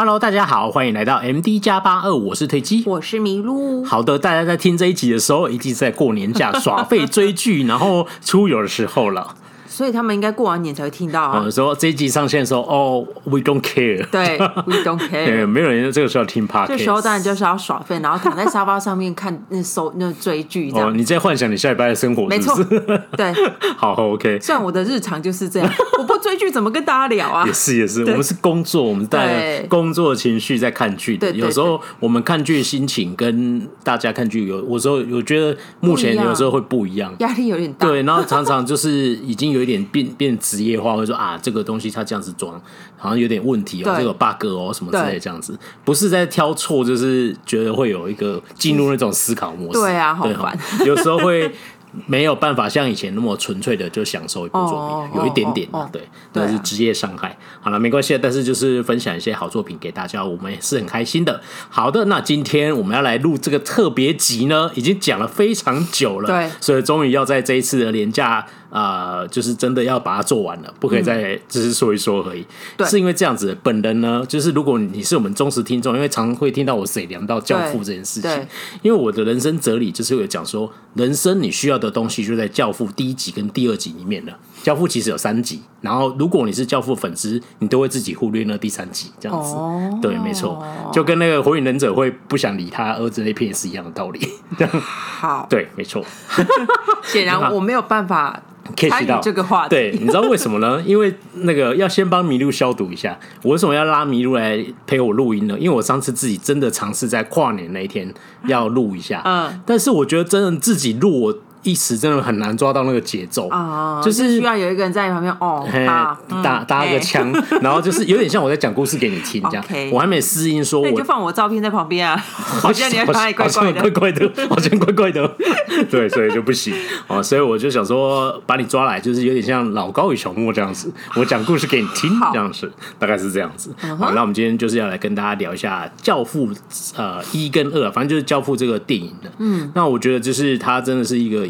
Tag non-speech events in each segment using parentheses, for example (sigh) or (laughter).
Hello，大家好，欢迎来到 MD 加八二，我是推机，我是麋鹿。好的，大家在听这一集的时候，一定是在过年假 (laughs) 耍废追剧，然后出游的时候了。所以他们应该过完年才会听到啊。嗯，说这一集上线的时候，哦，We don't care。对，We don't (laughs) care。对，没有人这个时候听 Podcast。这时候当然就是要耍废，然后躺在沙发上面看那搜那追剧这样。哦，你在幻想你下礼拜的生活是不是？没错。对，(laughs) 好，OK。虽然我的日常就是这样，(laughs) 我不追剧怎么跟大家聊啊？也是也是，我们是工作，我们带工作的情绪在看剧。对，有时候我们看剧的心情跟大家看剧有，有时候我觉得目前有时候会不一样，压力有点大。对，然后常常就是已经有一点变变。职业化会说啊，这个东西它这样子装好像有点问题哦，这个 bug 哦什么之类这样子，不是在挑错，就是觉得会有一个进入那种思考模式。对啊，好烦，有时候会。没有办法像以前那么纯粹的就享受一部作品，oh, oh, oh, oh, 有一点点，对，那是职业伤害。好了，没关系，但是就是分享一些好作品给大家，我们也是很开心的。好的，那今天我们要来录这个特别集呢，已经讲了非常久了，对，所以终于要在这一次的连假，呃，就是真的要把它做完了，不可以再只是说一说而已。对，是因为这样子，本人呢，就是如果你是我们忠实听众，因为常会听到我谁聊到教父这件事情，因为我的人生哲理就是有讲说，人生你需要的东西就在《教父》第一集跟第二集里面了。《教父》其实有三集，然后如果你是《教父》粉丝，你都会自己忽略那第三集，这样子。哦、对，没错，就跟那个《火影忍者》会不想理他儿子那篇是一样的道理。这样好，(laughs) 对，没错。(laughs) 显然我没有办法 catch 到这个话题。对，你知道为什么呢？因为那个要先帮麋鹿消毒一下。我为什么要拉麋鹿来陪我录音呢？因为我上次自己真的尝试在跨年那一天要录一下，嗯，但是我觉得真的自己录我。一时真的很难抓到那个节奏，就是需要有一个人在旁边哦，打打个枪，然后就是有点像我在讲故事给你听这样。(laughs) 我还没适应，说我就放我照片在旁边啊，(laughs) 好像你还怪怪的，怪怪的，好像怪怪的，(laughs) 对，所以就不行哦。所以我就想说，把你抓来，就是有点像老高与小莫这样子，我讲故事给你听这样子，大概是这样子。好，那我们今天就是要来跟大家聊一下《教父》呃一跟二，反正就是《教父》这个电影的。嗯，那我觉得就是它真的是一个。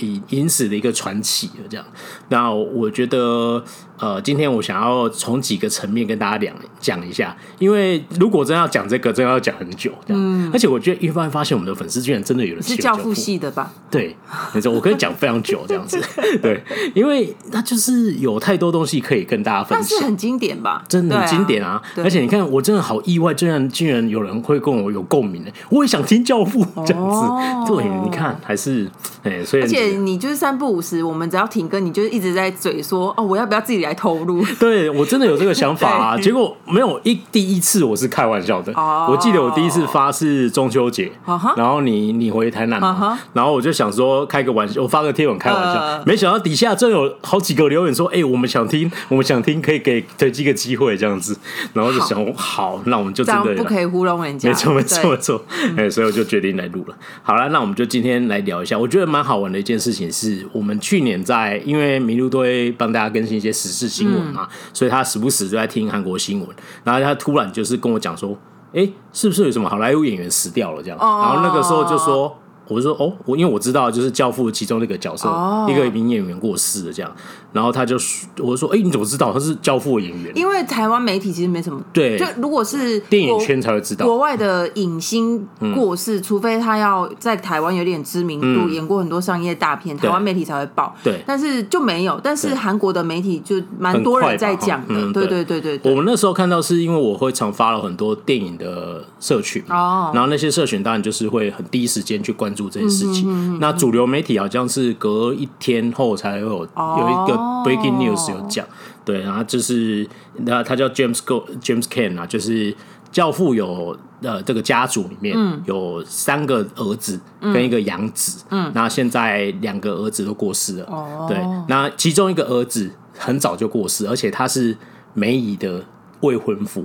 以影史的一个传奇，这样。那我觉得。呃，今天我想要从几个层面跟大家讲讲一下，因为如果真要讲这个，真要讲很久，这样。嗯。而且我觉得一般发现我们的粉丝居然真的有人是教父系的吧？(laughs) 对，没错，我可以讲非常久这样子。(laughs) 对，因为那就是有太多东西可以跟大家分享，但是很经典吧？真的很经典啊！而且你看，我真的好意外，居然居然有人会跟我有共鸣的，我也想听教父这样子。对，你看还是哎，所以而且你就是三不五时，我们只要停歌，你就一直在嘴说哦，我要不要自己来投入？(laughs) 对，我真的有这个想法啊，(laughs) 结果没有一第一次我是开玩笑的。我记得我第一次发是中秋节，然后你你回台南嘛，然后我就想说开个玩笑，我发个贴文开玩笑，没想到底下真有好几个留言说，哎，我们想听，我们想听，可以给推几个机会这样子，然后就想好，那我们就真的不可以糊弄人家，没错没错没错，哎，所以我就决定来录了。好了，那我们就今天来聊一下，我觉得蛮好玩的一件事情是，我们去年在因为麋鹿都会帮大家更新一些时事新闻。嘛，所以他时不时就在听韩国新闻，然后他突然就是跟我讲说，哎，是不是有什么好莱坞演员死掉了这样？然后那个时候就说。我就说哦，我因为我知道就是教父其中那个角色，oh. 一个名演员过世了这样，然后他就我就说，哎，你怎么知道他是教父演员？因为台湾媒体其实没什么对，就如果是电影圈才会知道，国外的影星过世，嗯、除非他要在台湾有点知名度，嗯、演过很多商业大片，台湾媒体才会报。对，但是就没有，但是韩国的媒体就蛮多人在讲的。嗯、对对对对，对，我们那时候看到是因为我会常发了很多电影的社群哦，oh. 然后那些社群当然就是会很第一时间去关注这件事情。嗯那主流媒体好像是隔一天后才会有有一个 breaking news 有讲，对，然后就是那他叫 James Go James Caan 啊，就是教父有呃这个家族里面有三个儿子跟一个养子，嗯，那现在两个儿子都过世了，哦。对，那其中一个儿子很早就过世，而且他是梅姨的未婚夫，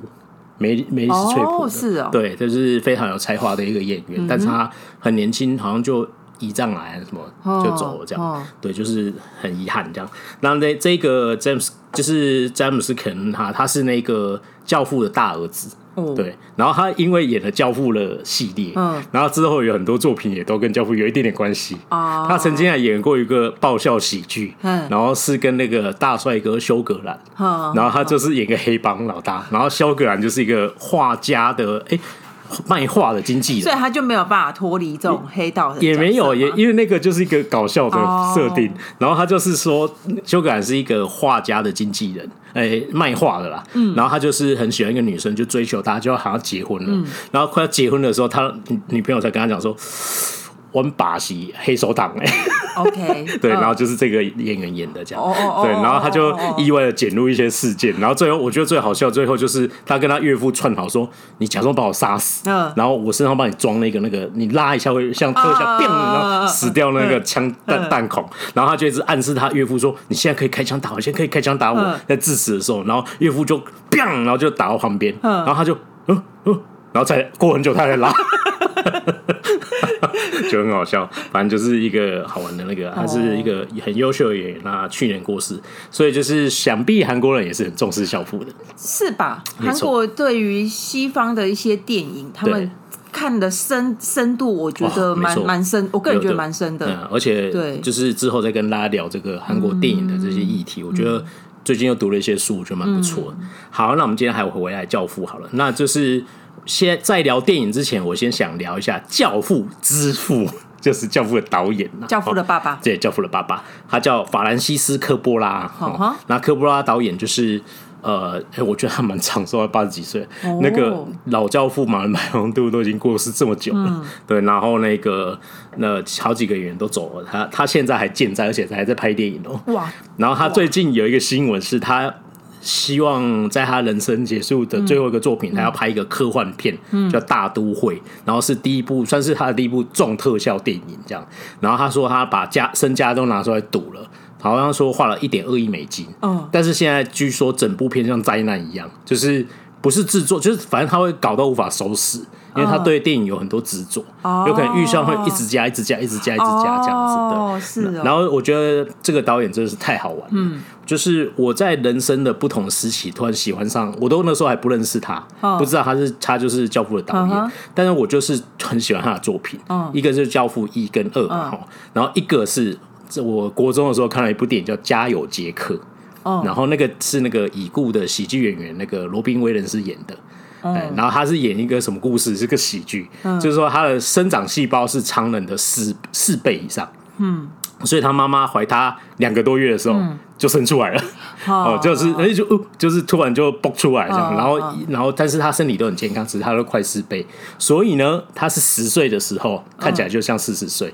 梅梅丽史翠普是哦，对，就是非常有才华的一个演员，但是他很年轻，好像就。胰脏癌什么就走了，这样、oh, oh. 对，就是很遗憾这样。那这这个詹姆斯就是詹姆斯肯哈，他是那个教父的大儿子哦，对，然后他因为演了《教父》的系列，嗯，然后之后有很多作品也都跟《教父》有一点点关系。哦，他曾经还演过一个爆笑喜剧，嗯，然后是跟那个大帅哥休格兰，嗯，然后他就是演个黑帮老大，然后休格兰就是一个画家的，哎。卖画的经纪人，所以他就没有办法脱离这种黑道的。也没有，也因为那个就是一个搞笑的设定。Oh. 然后他就是说，休葛兰是一个画家的经纪人，哎、欸，卖画的啦。嗯。然后他就是很喜欢一个女生，就追求她，就要好像结婚了。嗯。然后快要结婚的时候，他女朋友才跟他讲说。玩把戏黑手党哎，OK，(laughs) 对，然后就是这个演员演的这样，对，然后他就意外的卷入一些事件，然后最后我觉得最好笑，最后就是他跟他岳父串好说，你假装把我杀死，然后我身上帮你装那个那个，你拉一下会像特效，然后死掉那个枪弹弹孔，然后他就一直暗示他岳父说，你现在可以开枪打我，现在可以开枪打我，在致死的时候，然后岳父就砰，然后就打到旁边，然后他就嗯嗯，然后再过很久他才拉。(laughs) (laughs) 就很好笑，反正就是一个好玩的那个，他是一个很优秀的演员，那去年过世，所以就是想必韩国人也是很重视教父的，是吧？韩国对于西方的一些电影，他们看的深深度，我觉得蛮蛮深，我个人觉得蛮深的。嗯，而且对，就是之后再跟大家聊这个韩国电影的这些议题，我觉得最近又读了一些书，我觉得蛮不错的。好，那我们今天还回来教父好了，那就是。先在聊电影之前，我先想聊一下《教父》之父，就是《教父》的导演，《教父》的爸爸。对，《教父》的爸爸，他叫法兰西斯科波拉。哦，那科波拉导演就是呃，哎我觉得他蛮长寿，八十几岁。哦、那个老教父马龙白兰度都已经过世这么久了，嗯、对。然后那个那好几个演员都走了，他他现在还健在，而且还在拍电影哦。哇！然后他最近有一个新闻是他。希望在他人生结束的最后一个作品，嗯、他要拍一个科幻片，嗯、叫《大都会》，然后是第一部，算是他的第一部重特效电影，这样。然后他说他把家身家都拿出来赌了，好像说花了一点二亿美金。嗯，但是现在据说整部片像灾难一样，就是不是制作，就是反正他会搞到无法收拾。因为他对电影有很多执着，哦、有可能预算会一直加、一直加、一直加、一直加这样子的。哦、是的。然后我觉得这个导演真的是太好玩了。嗯。就是我在人生的不同时期突然喜欢上，我都那时候还不认识他，哦、不知道他是他就是《教父》的导演，哦、但是我就是很喜欢他的作品。哦、一个是《教父》一跟二嘛，哈、哦，然后一个是我国中的时候看了一部电影叫《家有杰克》，哦，然后那个是那个已故的喜剧演员那个罗宾威廉斯演的。然后他是演一个什么故事？是个喜剧，嗯、就是说他的生长细胞是常人的四四倍以上，嗯，所以他妈妈怀他两个多月的时候。嗯就生出来了，(laughs) 哦，就是哎，就就是突然就蹦出来这样，然后然后，但是他身体都很健康，只是他都快四倍，所以呢，他是十岁的时候看起来就像四十岁，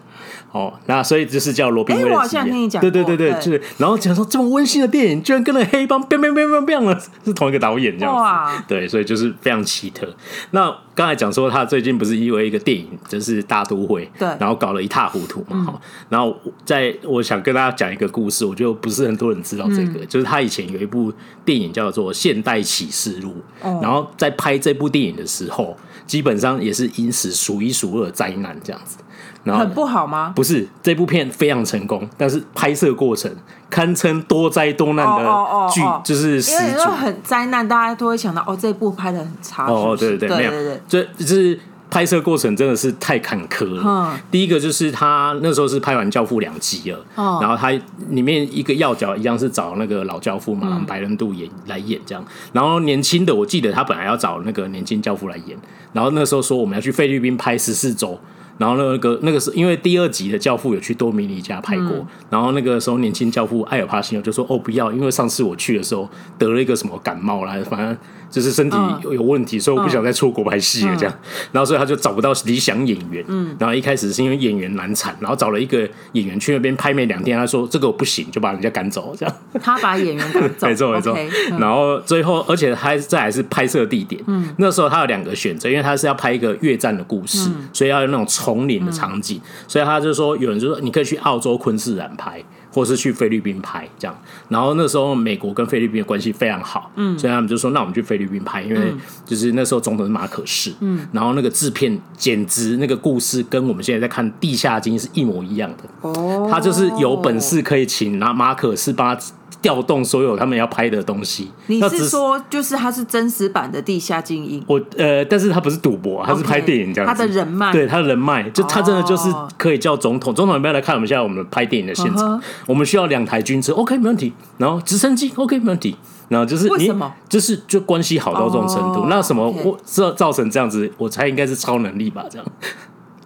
哦，那所以就是叫罗宾威廉斯，对对对对，就是，然后讲说这么温馨的电影，居然跟那黑帮，变变变变变了，是同一个导演这样子，对，所以就是非常奇特。那刚才讲说他最近不是因为一个电影，就是大都会，对，然后搞了一塌糊涂嘛，哈，然后在我想跟大家讲一个故事，我觉得不是很多人。知道这个，嗯、就是他以前有一部电影叫做《现代启示录》，哦、然后在拍这部电影的时候，基本上也是因此数一数二的灾难这样子。然后很不好吗？不是，这部片非常成功，但是拍摄过程堪称多灾多难的剧，哦哦哦哦就是。因为很灾难，大家都会想到哦，这部拍的很差是是。哦，对对对，没有，这就是。拍摄过程真的是太坎坷了。嗯、第一个就是他那时候是拍完《教父》两集了，哦、然后他里面一个要角一样是找那个老教父马龙白人度演来演这样，然后年轻的我记得他本来要找那个年轻教父来演，然后那时候说我们要去菲律宾拍十四周。然后那个那个是因为第二集的教父有去多米尼加拍过，嗯、然后那个时候年轻教父艾尔帕西诺就说：“哦，不要，因为上次我去的时候得了一个什么感冒啦，反正就是身体有有问题，嗯、所以我不想再出国拍戏了。”这样，嗯、然后所以他就找不到理想演员。嗯，然后一开始是因为演员难产，然后找了一个演员去那边拍没两天，他说这个我不行，就把人家赶走。这样，(laughs) 他把演员赶走，没错没错。然后最后，而且还这还是拍摄地点。嗯，那时候他有两个选择，因为他是要拍一个越战的故事，嗯、所以要有那种。丛林的场景，嗯、所以他就说，有人就说你可以去澳洲昆士兰拍，或是去菲律宾拍这样。然后那时候美国跟菲律宾的关系非常好，嗯，所以他们就说，那我们去菲律宾拍，因为就是那时候总统是马可仕，嗯，然后那个制片简直那个故事跟我们现在在看《地下经》是一模一样的。哦，他就是有本事可以请拿马可仕帮他调动所有他们要拍的东西。你是说，就是他是真实版的地下精英？我呃，但是他不是赌博，他是拍电影这样子。他的人脉，对他的人脉，就他真的就是可以叫总统。总统要不要来看我们现在我们拍电影的现场？我们需要两台军车，OK，没问题。然后直升机，OK，没问题。然后就是你？就是就关系好到这种程度。那什么我造造成这样子？我猜应该是超能力吧？这样。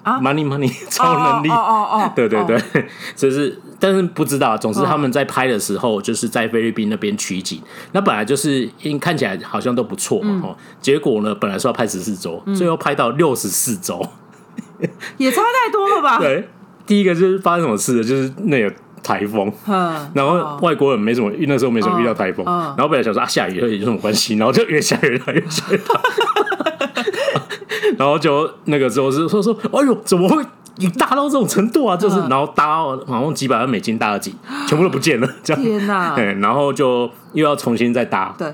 啊，money money (laughs) 超能力，哦哦哦，对对对，就 (laughs) 是，但是不知道。总之他们在拍的时候，就是在菲律宾那边取景。那本来就是因看起来好像都不错嘛，哦，结果呢，本来说要拍十四周，最后拍到六十四周，也差太多了吧？(laughs) 对，第一个就是发生什么事了，就是那个台风，(laughs) 然后外国人没什么，那时候没什么遇到台风，然后本来想说啊下雨了有什么关系，然后就越下越大，越下越大。(laughs) 然后就那个时候是说说，哎呦，怎么会你大到这种程度啊？就是然后搭好像几百万美金搭了几，全部都不见了，这样。天哪！对，(laughs) 然后就又要重新再搭。对。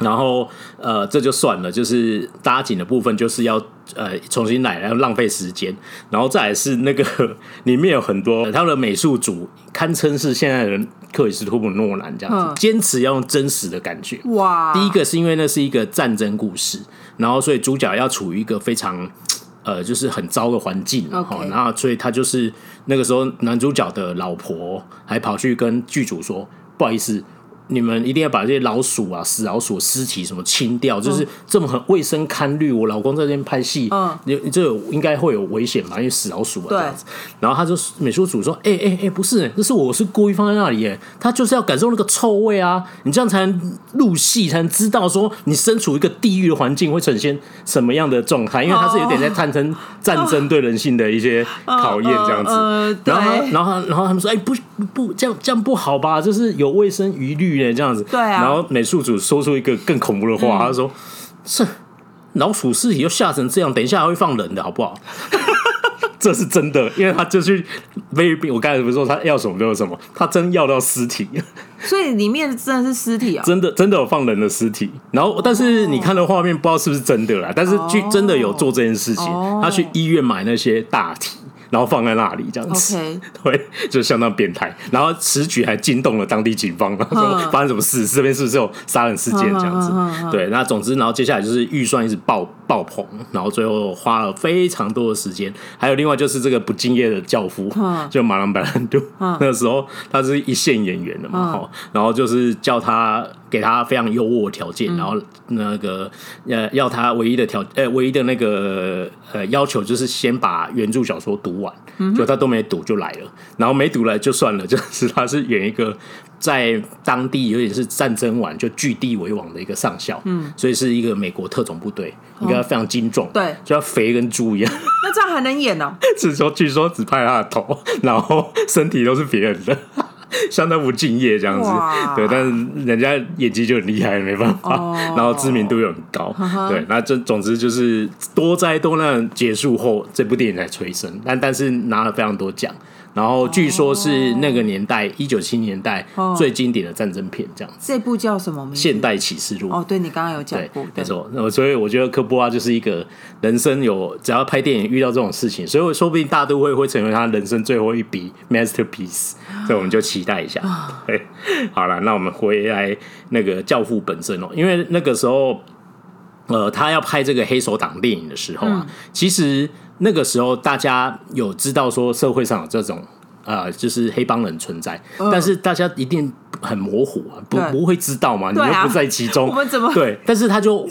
然后呃，这就算了，就是搭景的部分就是要呃重新来，然后浪费时间。然后再来是那个 (laughs) 里面有很多他的美术组，堪称是现在的克里斯托普诺兰这样子，坚持要用真实的感觉。哇！第一个是因为那是一个战争故事。然后，所以主角要处于一个非常呃，就是很糟的环境，然后，所以他就是那个时候，男主角的老婆还跑去跟剧组说：“不好意思。”你们一定要把这些老鼠啊、死老鼠尸体什么清掉，就是这么很卫生堪虑。我老公在这边拍戏，嗯，你你这应该会有危险吧，因为死老鼠啊这样子。然后他就美术组说：“哎哎哎，不是，这是我是故意放在那里耶，他就是要感受那个臭味啊，你这样才能入戏，才能知道说你身处一个地狱的环境会呈现什么样的状态，因为他是有点在探讨战争对人性的一些考验这样子。然后然后然后他们说：哎，不不，这样这样不好吧？就是有卫生疑虑。”这样子，对啊。然后美术组说出一个更恐怖的话，他说：“是老鼠尸体又吓成这样，等一下还会放人的好不好？” (laughs) 这是真的，因为他就去菲律宾。我刚才不是说他要什么就有什么，他真要到尸体，所以里面真的是尸体啊，真的真的有放人的尸体。然后，但是你看的画面不知道是不是真的啦，但是剧真的有做这件事情，他去医院买那些大体。然后放在那里这样子，Okay. (laughs) 对，就相当变态。然后此举还惊动了当地警方，说发生什么事？这边是不是有杀人事件这样子？对，那总之，然后接下来就是预算一直爆爆棚，然后最后花了非常多的时间。还有另外就是这个不敬业的教父，就马龙白兰度，那个时候他是一线演员的嘛，然后就是叫他。给他非常优渥的条件，然后那个呃，要他唯一的条呃，唯一的那个呃要求就是先把原著小说读完，就他都没读就来了，然后没读来就算了，就是他是演一个在当地有点是战争完就据地为王的一个上校，嗯，所以是一个美国特种部队，应该非常精壮，对，就要肥跟猪一样。那这样还能演呢？(laughs) 是说据说只拍他的头，然后身体都是别人的。(laughs) 相当不敬业这样子，对，但是人家演技就很厉害，没办法，哦、然后知名度又很高，呵呵对，那这总之就是多灾多难结束后，这部电影才催生，但但是拿了非常多奖。然后据说是那个年代一九七零年代最经典的战争片，这样子。这部叫什么名字？现代启示录。哦，对，你刚刚有讲过，没错。那所以我觉得科波拉就是一个人生有只要拍电影遇到这种事情，所以说不定大都会会成为他人生最后一笔 masterpiece。所以我们就期待一下。对，好了，那我们回来那个教父本身哦，因为那个时候，呃，他要拍这个黑手党电影的时候啊，其实。那个时候，大家有知道说社会上有这种呃，就是黑帮人存在，但是大家一定很模糊啊，不不会知道嘛，你又不在其中，我们怎么对？但是他就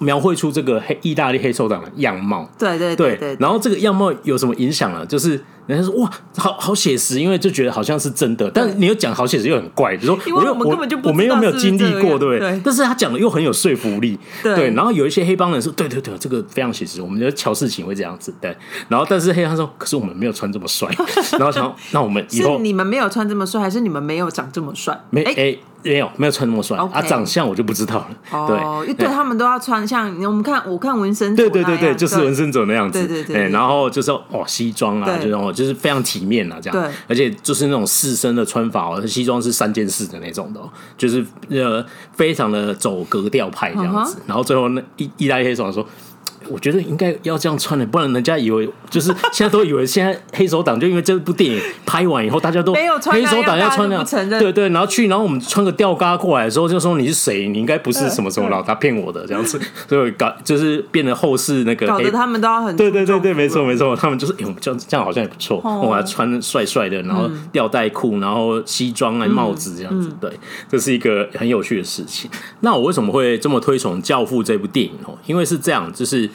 描绘出这个黑意大利黑手党的样貌，对对对，然后这个样貌有什么影响呢？就是。人家说哇，好好写实，因为就觉得好像是真的，但是你又讲好写实又很怪，就说我又我我们又没有经历过，对不对？但是他讲的又很有说服力，对。然后有一些黑帮人说，对对对，这个非常写实，我们觉得乔事情会这样子，对。然后但是黑帮说，可是我们没有穿这么帅，(laughs) 然后想那我们以后你们没有穿这么帅，还是你们没有长这么帅？没哎。没有，没有穿那么帅啊，长相我就不知道了。对，对他们都要穿像我们看，我看文森佐，对对对对，就是纹身者那样子。对对对，然后就是哦，西装啊，就种就是非常体面啊，这样。对，而且就是那种四身的穿法哦，西装是三件式的那种的，就是呃，非常的走格调派这样子。然后最后那意意大利黑手说，我觉得应该要这样穿的，不然人家以为就是现在都以为现在黑手党就因为这部电影拍完以后，大家都没有穿黑手党要穿那样，对对，然后去，然后我们穿个吊嘎过来的时候，就说你是谁？你应该不是什么什么老大骗我的这样子，所以搞就是变得后世那个搞得他们都要很对对对对，没错没错，他们就是哎，我们这样这样好像也不错，我还穿帅帅的，然后吊带裤，然后西装啊帽子这样子，对，这是一个很有趣的事情。那我为什么会这么推崇《教父》这部电影哦？因为是这样，就是。《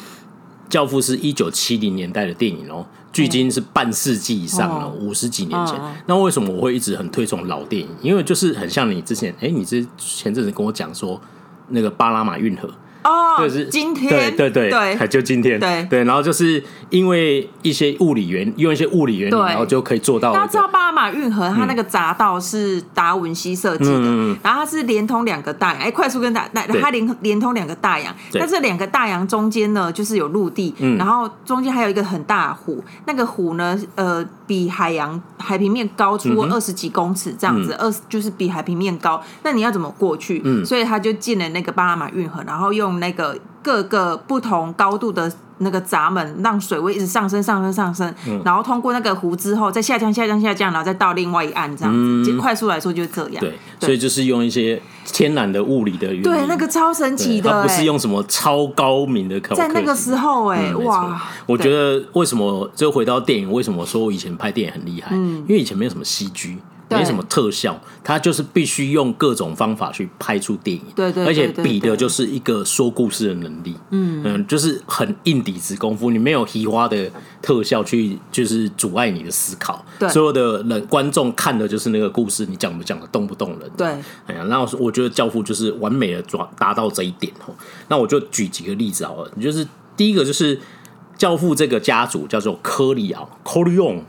教父》是一九七零年代的电影哦，距今是半世纪以上了，五十几年前。那为什么我会一直很推崇老电影？因为就是很像你之前，哎，你之前阵子跟我讲说那个巴拿马运河。哦，就是今天，对对对对，就今天，对。对，然后就是因为一些物理原用一些物理原理，然后就可以做到。大家知道巴拿马运河，它那个匝道是达文西设计的，然后它是连通两个大洋，哎，快速跟大，那它连连通两个大洋，但是两个大洋中间呢，就是有陆地，然后中间还有一个很大的湖，那个湖呢，呃，比海洋海平面高出二十几公尺这样子，二就是比海平面高，那你要怎么过去？嗯。所以他就建了那个巴拿马运河，然后用。那个各个不同高度的那个闸门，让水位一直上升、上升、上升，嗯、然后通过那个湖之后再下降、下降、下降，然后再到另外一岸这样子。嗯、快速来说就是这样。对，对所以就是用一些天然的物理的原理。对，那个超神奇的，它不是用什么超高明的科。在那个时候、欸，哎、嗯，哇！我觉得为什么就回到电影？为什么说我以前拍电影很厉害？嗯，因为以前没有什么 CG。没什么特效，他就是必须用各种方法去拍出电影。对对，而且比的就是一个说故事的能力。嗯嗯，就是很硬底子功夫，你没有奇花的特效去，就是阻碍你的思考。对，所有的人观众看的就是那个故事，你讲不讲的动不动人？对，哎呀，那我觉得《教父》就是完美的抓达到这一点哦。那我就举几个例子好了，就是第一个就是《教父》这个家族叫做科里奥 （Corleone）。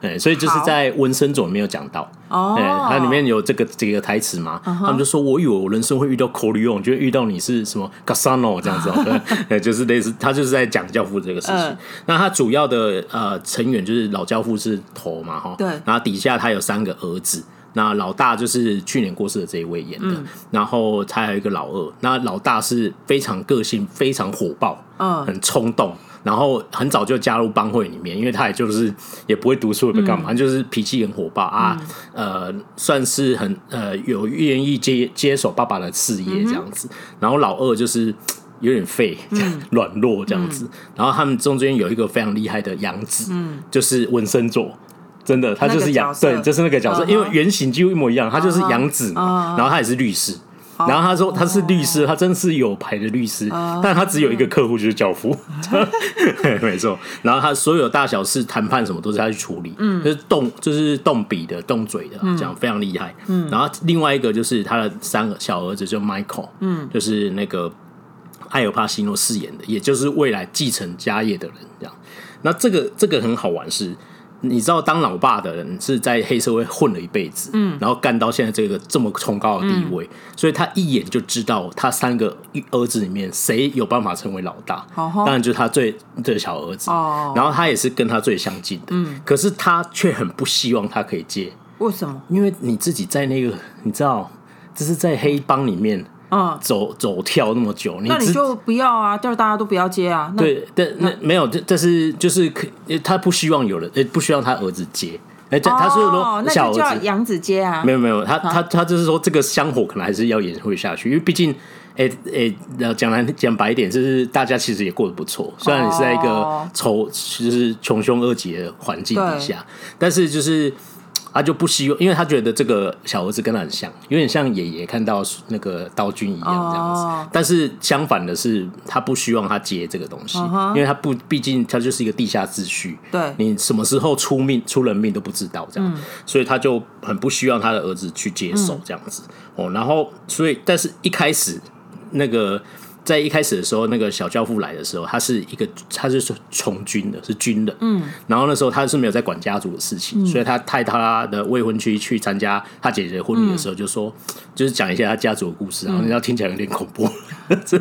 对，所以就是在《文森佐》里面有讲到，哦，它里面有这个这个台词嘛，他们就说：“我以为我人生会遇到 Corleone，就遇到你是什么 Cassano 这样子，(laughs) 对，就是类似，他就是在讲教父这个事情。那他主要的呃成员就是老教父是头嘛，哈，对，然后底下他有三个儿子，那老大就是去年过世的这一位演的，然后他还有一个老二，那老大是非常个性，非常火爆，嗯，很冲动。”然后很早就加入帮会里面，因为他也就是也不会读书，也不干嘛，嗯、就是脾气很火爆啊，嗯、呃，算是很呃有愿意接接手爸爸的事业这样子。嗯、然后老二就是有点废，嗯、(laughs) 软弱这样子。嗯、然后他们中间有一个非常厉害的养子，嗯、就是文森佐，真的他就是养对，就是那个角色，uh. 因为原型几乎一模一样，他就是养子嘛，uh. 然后他也是律师。然后他说他是律师，他真是有牌的律师，但他只有一个客户就是教父，(laughs) 没错。然后他所有大小事谈判什么都是他去处理，嗯，就是动就是动笔的动嘴的，这样非常厉害。嗯，然后另外一个就是他的三个小儿子，就 Michael，嗯，就是那个艾尔帕西诺饰演的，也就是未来继承家业的人，这样。那这个这个很好玩是。你知道当老爸的人是在黑社会混了一辈子，嗯，然后干到现在这个这么崇高的地位，嗯、所以他一眼就知道他三个儿子里面谁有办法成为老大，哦、当然就是他最最小儿子，哦，然后他也是跟他最相近的，嗯，可是他却很不希望他可以接，为什么？因为你自己在那个，你知道，这是在黑帮里面。嗯，走走跳那么久，那你就不要啊，就是大家都不要接啊。对，但那没有，这这是就是可，他不希望有人，不希望他儿子接。哎，他是说小儿子叫杨子接啊。没有没有，他他他就是说这个香火可能还是要延续下去，因为毕竟，哎哎，讲来讲白一点，就是大家其实也过得不错，虽然你是在一个愁，就是穷凶恶极的环境底下，但是就是。他就不希望，因为他觉得这个小儿子跟他很像，有点像爷爷看到那个刀君一样这样子。Oh. 但是相反的是，他不希望他接这个东西，uh. 因为他不，毕竟他就是一个地下秩序。对，你什么时候出命出人命都不知道这样，嗯、所以他就很不希望他的儿子去接手这样子。嗯、哦，然后所以，但是一开始那个。在一开始的时候，那个小教父来的时候，他是一个，他是从军的，是军人。嗯。然后那时候他是没有在管家族的事情，嗯、所以他带他的未婚妻去参加他姐姐的婚礼的时候，就说，嗯、就是讲一下他家族的故事，然后你知道听起来有点恐怖。(laughs) 说、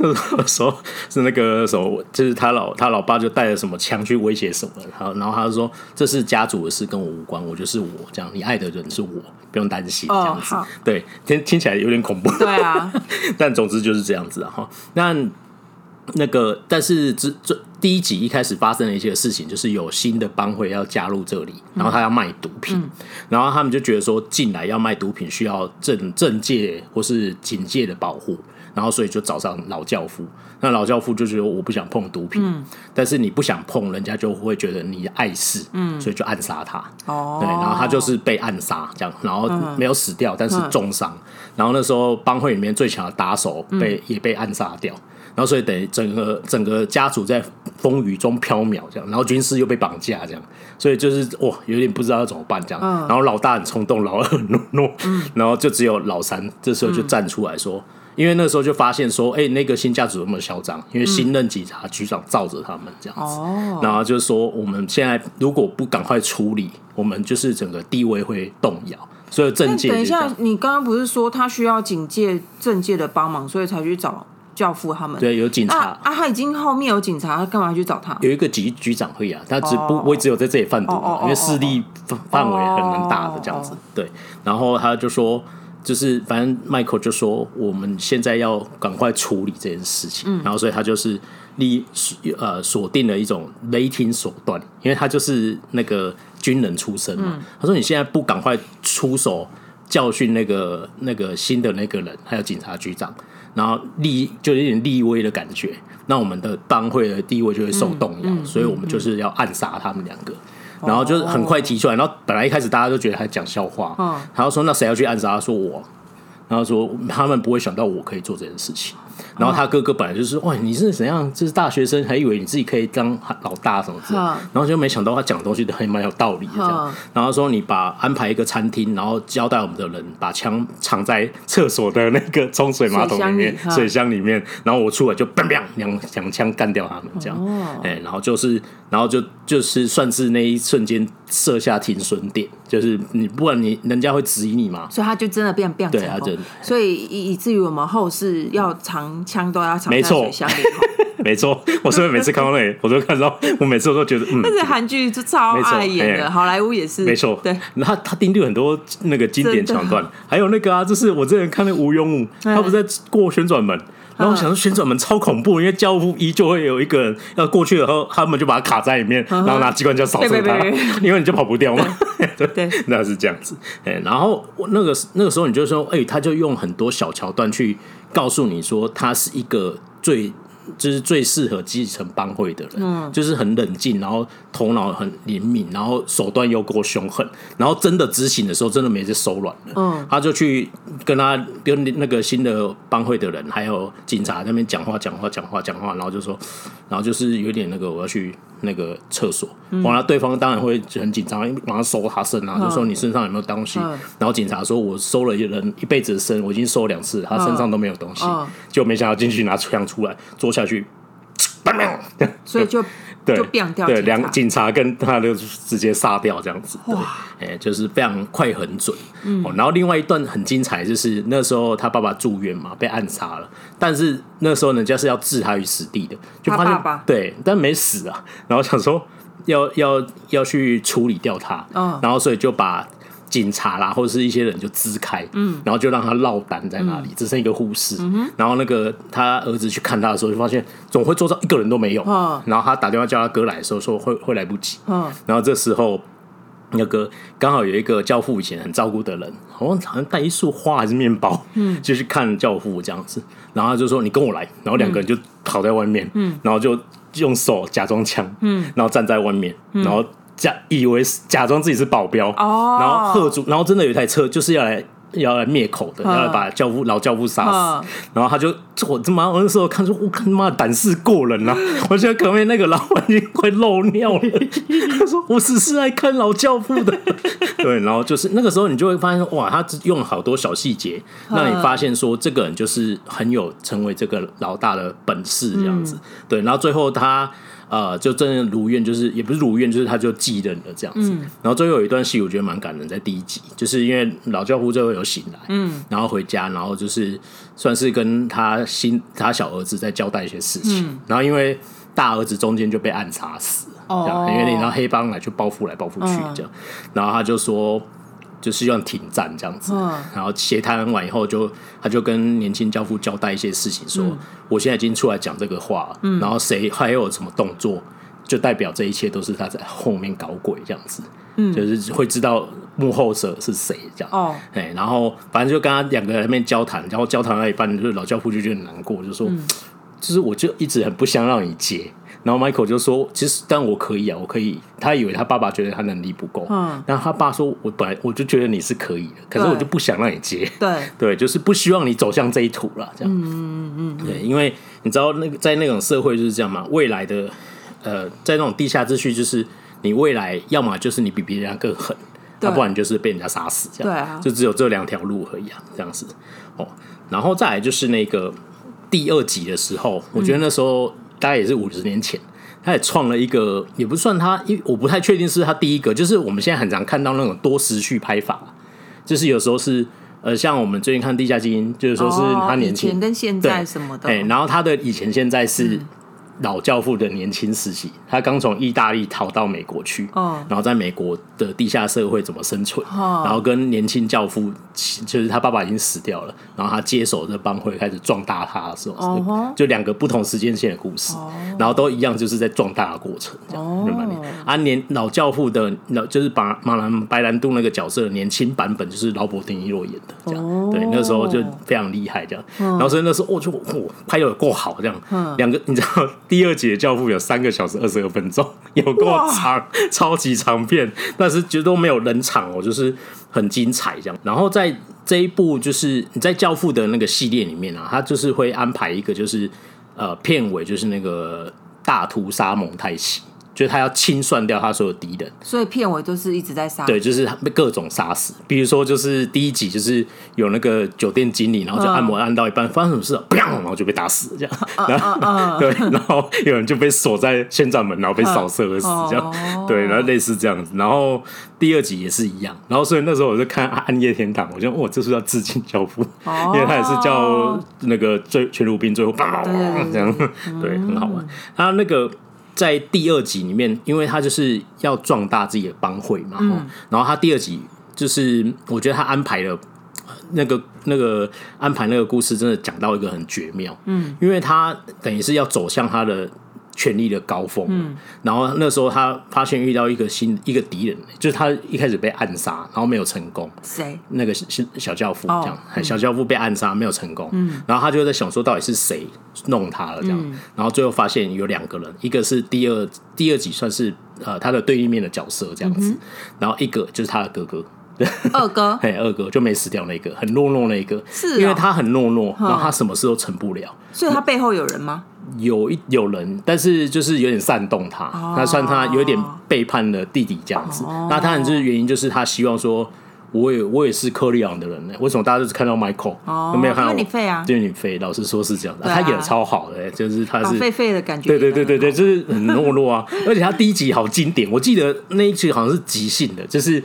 嗯、说是那个什么，就是他老他老爸就带着什么枪去威胁什么，然后然后他就说，这是家族的事，跟我无关，我就是我这样，你爱的人是我，不用担心这样子。哦、对，听听起来有点恐怖。对啊。(laughs) 但总之就是这样。子哈，那那个，但是这这第一集一开始发生了一些事情，就是有新的帮会要加入这里，然后他要卖毒品，嗯、然后他们就觉得说进来要卖毒品需要政政界或是警界的保护，然后所以就找上老教父。那老教父就觉得我不想碰毒品，嗯、但是你不想碰，人家就会觉得你碍事，嗯，所以就暗杀他。哦，对，然后他就是被暗杀这样，然后没有死掉，但是重伤。嗯、然后那时候帮会里面最强的打手被、嗯、也被暗杀掉。然后，所以得整个整个家族在风雨中飘渺，这样。然后军师又被绑架，这样。所以就是哇，有点不知道要怎么办，这样。嗯、然后老大很冲动，老二很懦弱，嗯、然后就只有老三这时候就站出来说，嗯、因为那时候就发现说，哎、欸，那个新家族有没有嚣张？因为新任警察局长罩着他们这样子。哦、然后就是说，我们现在如果不赶快处理，我们就是整个地位会动摇。所以政界，等一下，你刚刚不是说他需要警戒政界的帮忙，所以才去找？教父他们对，有警察啊，他已经后面有警察，他干嘛去找他？有一个局局长会啊，他只不我只有在这里贩毒，因为势力范围很蛮大的这样子。对，然后他就说，就是反正 Michael 就说，我们现在要赶快处理这件事情。然后所以他就是立呃锁定了一种雷霆手段，因为他就是那个军人出身嘛。他说你现在不赶快出手教训那个那个新的那个人，还有警察局长。然后立就有点立威的感觉，那我们的帮会的地位就会受动摇，嗯嗯、所以我们就是要暗杀他们两个。嗯、然后就是很快提出来，然后本来一开始大家都觉得他讲笑话，嗯、然后说那谁要去暗杀？他说我。然后说他们不会想到我可以做这件事情。然后他哥哥本来就是哇，你是怎样？就是大学生，还以为你自己可以当老大什么之类。然后就没想到他讲的东西都还蛮有道理的这样。然后说你把安排一个餐厅，然后交代我们的人把枪藏在厕所的那个冲水马桶里面、(laughs) 水箱里面。然后我出来就砰砰两两枪干掉他们这样。哎，然后就是，然后就就是算是那一瞬间设下停损点，就是你不然你人家会质疑你嘛。所以他就真的变变对啊，真。所以以以至于我们后世要藏枪都要藏在水箱里。(laughs) 没错，我是不是每次看到那里，(laughs) 我都看到，我每次我都觉得，嗯，但是韩剧就超爱演的，好莱坞也是，没错，对。他他定律很多那个经典桥段，还有那个啊，就是我之前看那个吴庸武，他不是在过旋转门。然后我想说旋转门超恐怖，因为教父一就会有一个人要过去，然后他们就把他卡在里面，然后拿机关枪扫射他，因为你就跑不掉嘛。对，(laughs) 那是这样子。哎，然后那个那个时候你就说，哎，他就用很多小桥段去告诉你说，他是一个最。就是最适合继承帮会的人，嗯，就是很冷静，然后头脑很灵敏，然后手段又够凶狠，然后真的执行的时候，真的没在手软的。嗯，他就去跟他跟那个新的帮会的人，还有警察那边讲话，讲话，讲话，讲话，然后就说，然后就是有点那个我要去那个厕所，完了，对方当然会很紧张，马上搜他身啊，就说你身上有没有东西？然后警察说，我搜了一人一辈子的身，我已经搜了两次，他身上都没有东西，就没想到进去拿枪出来，坐下去，所以就 (laughs) 对就变掉对两警察跟他就直接杀掉这样子，对，哎，就是非常快很准。嗯，然后另外一段很精彩，就是那时候他爸爸住院嘛，被暗杀了，但是那时候人家是要置他于死地的，就发现对，但没死啊，然后想说要要要去处理掉他，然后所以就把。警察啦，或者是一些人就支开，嗯，然后就让他落单在那里，只剩一个护士。然后那个他儿子去看他的时候，就发现总会坐到一个人都没有。然后他打电话叫他哥来的时候，说会会来不及。然后这时候那个刚好有一个教父以前很照顾的人，好像好像带一束花还是面包，嗯，就去看教父这样子。然后他就说你跟我来，然后两个人就跑在外面，嗯，然后就用手假装枪，嗯，然后站在外面，然后。假以为是假装自己是保镖，oh. 然后喝住，然后真的有一台车就是要来要来灭口的，uh. 要来把教父老教父杀死，uh. 然后他就我他妈我那时候看说，我看他妈胆识过人呐、啊！(laughs) 我现在旁边那个老板已经快漏尿了，(laughs) 他说我只是来看老教父的，(laughs) 对，然后就是那个时候你就会发现哇，他用了好多小细节让你发现说这个人就是很有成为这个老大的本事这样子，嗯、对，然后最后他。呃，就真的如愿，就是也不是如愿，就是他就继任了这样子。嗯、然后最后有一段戏，我觉得蛮感人，在第一集，就是因为老教父最后有醒来，嗯，然后回家，然后就是算是跟他新他小儿子在交代一些事情。嗯、然后因为大儿子中间就被暗杀死，哦，这样，因为然后黑帮来去报复来报复去这样，嗯、然后他就说。就希望停战这样子。然后协谈完以后就，就他就跟年轻教父交代一些事情，说、嗯、我现在已经出来讲这个话，嗯、然后谁还有什么动作，就代表这一切都是他在后面搞鬼这样子。嗯，就是会知道幕后者是谁这样。哦，哎，然后反正就跟他两个人在那边交谈，然后交谈到一半，就是老教父就觉得难过，就说，嗯、就是我就一直很不想让你接。然后 Michael 就说，其实但我可以啊，我可以。他以为他爸爸觉得他能力不够，嗯，然后他爸说，我本来我就觉得你是可以的，可是我就不想让你接。对 (laughs) 对，就是不希望你走向这一途了，这样。嗯嗯嗯，对，因为你知道那个在那种社会就是这样嘛，未来的呃，在那种地下秩序就是。你未来要么就是你比别人更狠，要不然就是被人家杀死，这样，对啊，就只有这两条路而已啊，这样子哦。然后再来就是那个第二集的时候，我觉得那时候大概也是五十年前，他也创了一个，也不算他，因为我不太确定是他第一个，就是我们现在很常看到那种多时序拍法，就是有时候是呃，像我们最近看《地下基因》，就是说是他年轻、跟现在什么的，哎，然后他的以前现在是。嗯老教父的年轻时期，他刚从意大利逃到美国去，哦、然后在美国的地下社会怎么生存，哦、然后跟年轻教父，就是他爸爸已经死掉了，然后他接手这帮会开始壮大他的时候，哦、就两个不同时间线的故事，哦、然后都一样，就是在壮大的过程，这样，哦、啊，年老教父的老就是把马兰白兰度那个角色的年轻版本，就是劳勃丁尼洛演的，这样，哦、对，那时候就非常厉害，这样，嗯、然后所以那时候我就我，拍的有够好，这样，嗯、两个你知道。第二节教父有三个小时二十二分钟，(laughs) 有够长，超级长片，但是绝都没有冷场哦，就是很精彩这样。然后在这一部就是你在教父的那个系列里面啊，他就是会安排一个就是呃片尾就是那个大屠杀蒙太奇。就是他要清算掉他所有敌人，所以片尾都是一直在杀。对，就是被各种杀死。比如说，就是第一集就是有那个酒店经理，然后就按摩按到一半，发生什么事了，然后就被打死这样。然后对，然后有人就被锁在旋转门，然后被扫射而死这样。对，然后类似这样子。然后第二集也是一样。然后所以那时候我就看《暗夜天堂》，我觉得哇，这是要致敬教父，因为他也是叫那个最全鲁宾最后这样，对，很好玩。他那个。在第二集里面，因为他就是要壮大自己的帮会嘛，嗯、然后他第二集就是我觉得他安排了那个那个安排那个故事，真的讲到一个很绝妙，嗯，因为他等于是要走向他的。权力的高峰，嗯，然后那时候他发现遇到一个新一个敌人，就是他一开始被暗杀，然后没有成功。谁？那个小小教父这样，小教父被暗杀没有成功，嗯，然后他就在想说，到底是谁弄他了这样，嗯、然后最后发现有两个人，一个是第二第二集算是呃他的对立面的角色这样子，嗯、然后一个就是他的哥哥，(laughs) 二哥，(laughs) 嘿，二哥就没死掉那个，很懦弱那个，是、哦，因为他很懦弱，然后他什么事都成不了，所以他背后有人吗？有一有人，但是就是有点煽动他，那、oh. 算他有点背叛了弟弟这样子。Oh. 那他很就是原因，就是他希望说。我也我也是克里昂的人呢，为什么大家都是看到 Michael，都没有看到我？因为你废啊，对你废。老实说是这样的，他演的超好的，就是他是废废的感觉。对对对对对，就是很懦弱啊。而且他第一集好经典，我记得那一集好像是即兴的，就是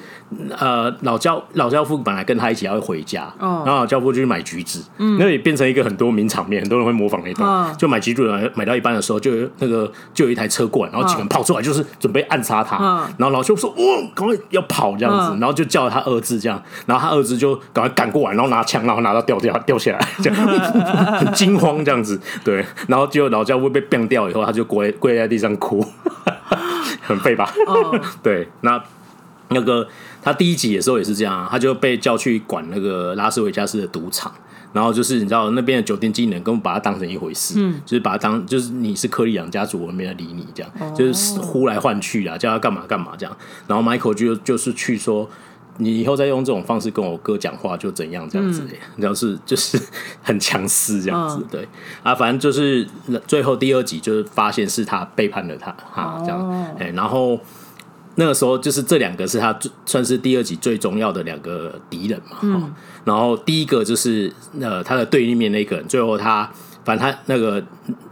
呃老教老教父本来跟他一起要回家，然后老教父就去买橘子，嗯那也变成一个很多名场面，很多人会模仿那段。就买橘子买到一半的时候，就有那个就有一台车过来，然后几个人跑出来，就是准备暗杀他。然后老教父说：“哦，赶快要跑这样子。”然后就叫他儿子。这样，然后他儿子就赶快赶过来，然后拿枪，然后拿到掉掉 (laughs) 掉下来，这样 (laughs) 很惊慌这样子，对，然后结果老教父被变掉以后，他就跪跪在地上哭，(laughs) 很废吧？哦、对，那那个他第一集的时候也是这样，他就被叫去管那个拉斯维加斯的赌场，然后就是你知道那边的酒店经理根本把他当成一回事，嗯，就是把他当就是你是克里昂家族，我没有理你这样，哦、就是呼来唤去啊，叫他干嘛干嘛这样，然后 Michael 就就是去说。你以后再用这种方式跟我哥讲话就怎样这样子，然后、嗯、是就是很强势这样子，嗯、对。啊，反正就是最后第二集就是发现是他背叛了他哈，这样。哎，然后那个时候就是这两个是他算是第二集最重要的两个敌人嘛，嗯，然后第一个就是呃他的对立面那个人，最后他反正他那个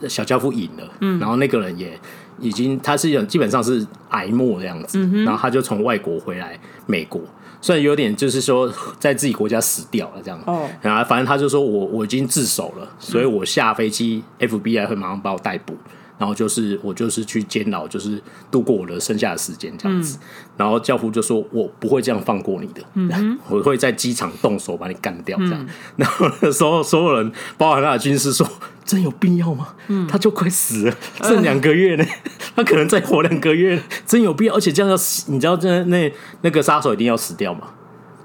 小教父赢了，嗯，然后那个人也已经他是一种基本上是癌末这样子，嗯、哼。然后他就从外国回来美国。虽然有点就是说在自己国家死掉了这样，哦，然后反正他就说我我已经自首了，所以我下飞机，FBI 会马上把我逮捕，然后就是我就是去监牢，就是度过我的剩下的时间这样子。嗯、然后教父就说：“我不会这样放过你的，嗯、我会在机场动手把你干掉。”这样。嗯、然后那时候所有人，包含他的军师说：“真有必要吗？嗯、他就快死了，剩两个月呢，呃、他可能再活两个月，真有必要？而且这样要死，你知道，这那那个杀手一定要死掉吗？”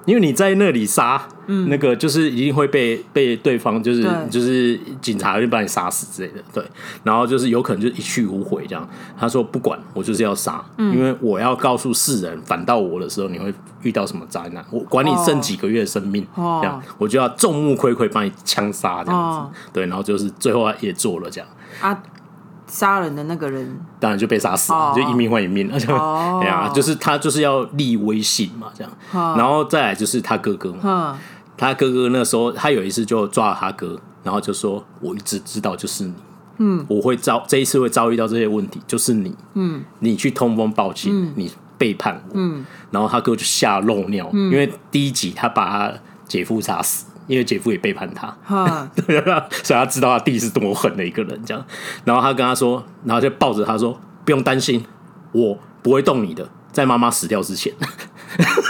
因为你在那里杀，嗯，那个就是一定会被被对方就是就是警察就把你杀死之类的，对，然后就是有可能就一去无回这样。他说不管，我就是要杀，嗯、因为我要告诉世人，反到我的时候你会遇到什么灾难。我管你剩几个月的生命，哦、这样。我就要众目睽睽把你枪杀这样子，哦、对，然后就是最后也做了这样。啊。杀人的那个人。当然就被杀死了，就一命换一命，而且对啊，就是他就是要立威信嘛，这样，然后再来就是他哥哥嘛，他哥哥那时候他有一次就抓了他哥，然后就说：“我一直知道就是你，嗯，我会遭这一次会遭遇到这些问题，就是你，嗯，你去通风报信，你背叛我，嗯，然后他哥就吓漏尿，因为第一集他把他姐夫杀死。”因为姐夫也背叛他，(laughs) 所以他知道他弟是多么狠的一个人，这样。然后他跟他说，然后就抱着他说：“不用担心，我不会动你的，在妈妈死掉之前，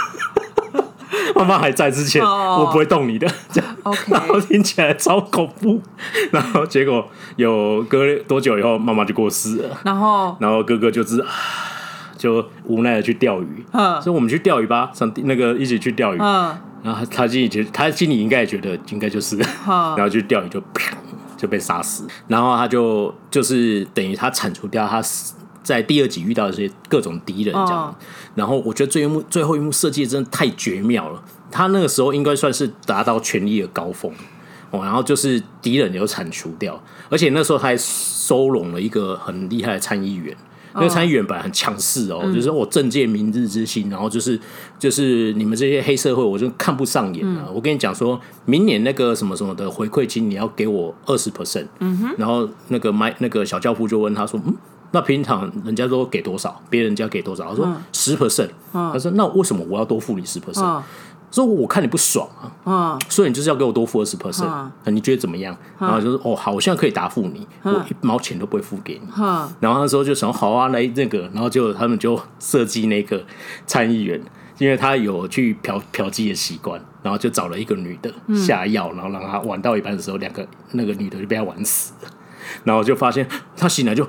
(laughs) 妈妈还在之前，我不会动你的。”这样，Okay. 然后听起来超恐怖。然后结果有隔多久以后，妈妈就过世了。然后，然后哥哥就是就无奈的去钓鱼，所以我们去钓鱼吧，上那个一起去钓鱼。然后他心里觉得，他心里应该也觉得应该就是，(laughs) 然后就钓鱼就啪 (laughs) 就被杀死。然后他就就是等于他铲除掉他在第二集遇到的这些各种敌人这样。然后我觉得最后一幕最后一幕设计真的太绝妙了。他那个时候应该算是达到权力的高峰哦。然后就是敌人也都铲除掉，而且那时候他还收拢了一个很厉害的参议员。因为参议员本来很强势哦，嗯、就是我政界明日之星，然后就是就是你们这些黑社会，我就看不上眼了。嗯、我跟你讲说，明年那个什么什么的回馈金，你要给我二十 percent。嗯哼。然后那个麦那个小教父就问他说：“嗯，那平常人家都给多少？别人家给多少？”他说：“十 percent。嗯”他说：“那为什么我要多付你十 percent？” 嗯说我看你不爽啊，嗯，所以你就是要给我多付二十 percent，你觉得怎么样？然后就说哦，好，我现在可以答复你，我一毛钱都不会付给你。然后那时候就想好啊，来那个，然后就他们就设计那个参议员，因为他有去嫖嫖妓的习惯，然后就找了一个女的下药，然后让他玩到一半的时候，两个那个女的就被他玩死了，然后就发现他醒来就。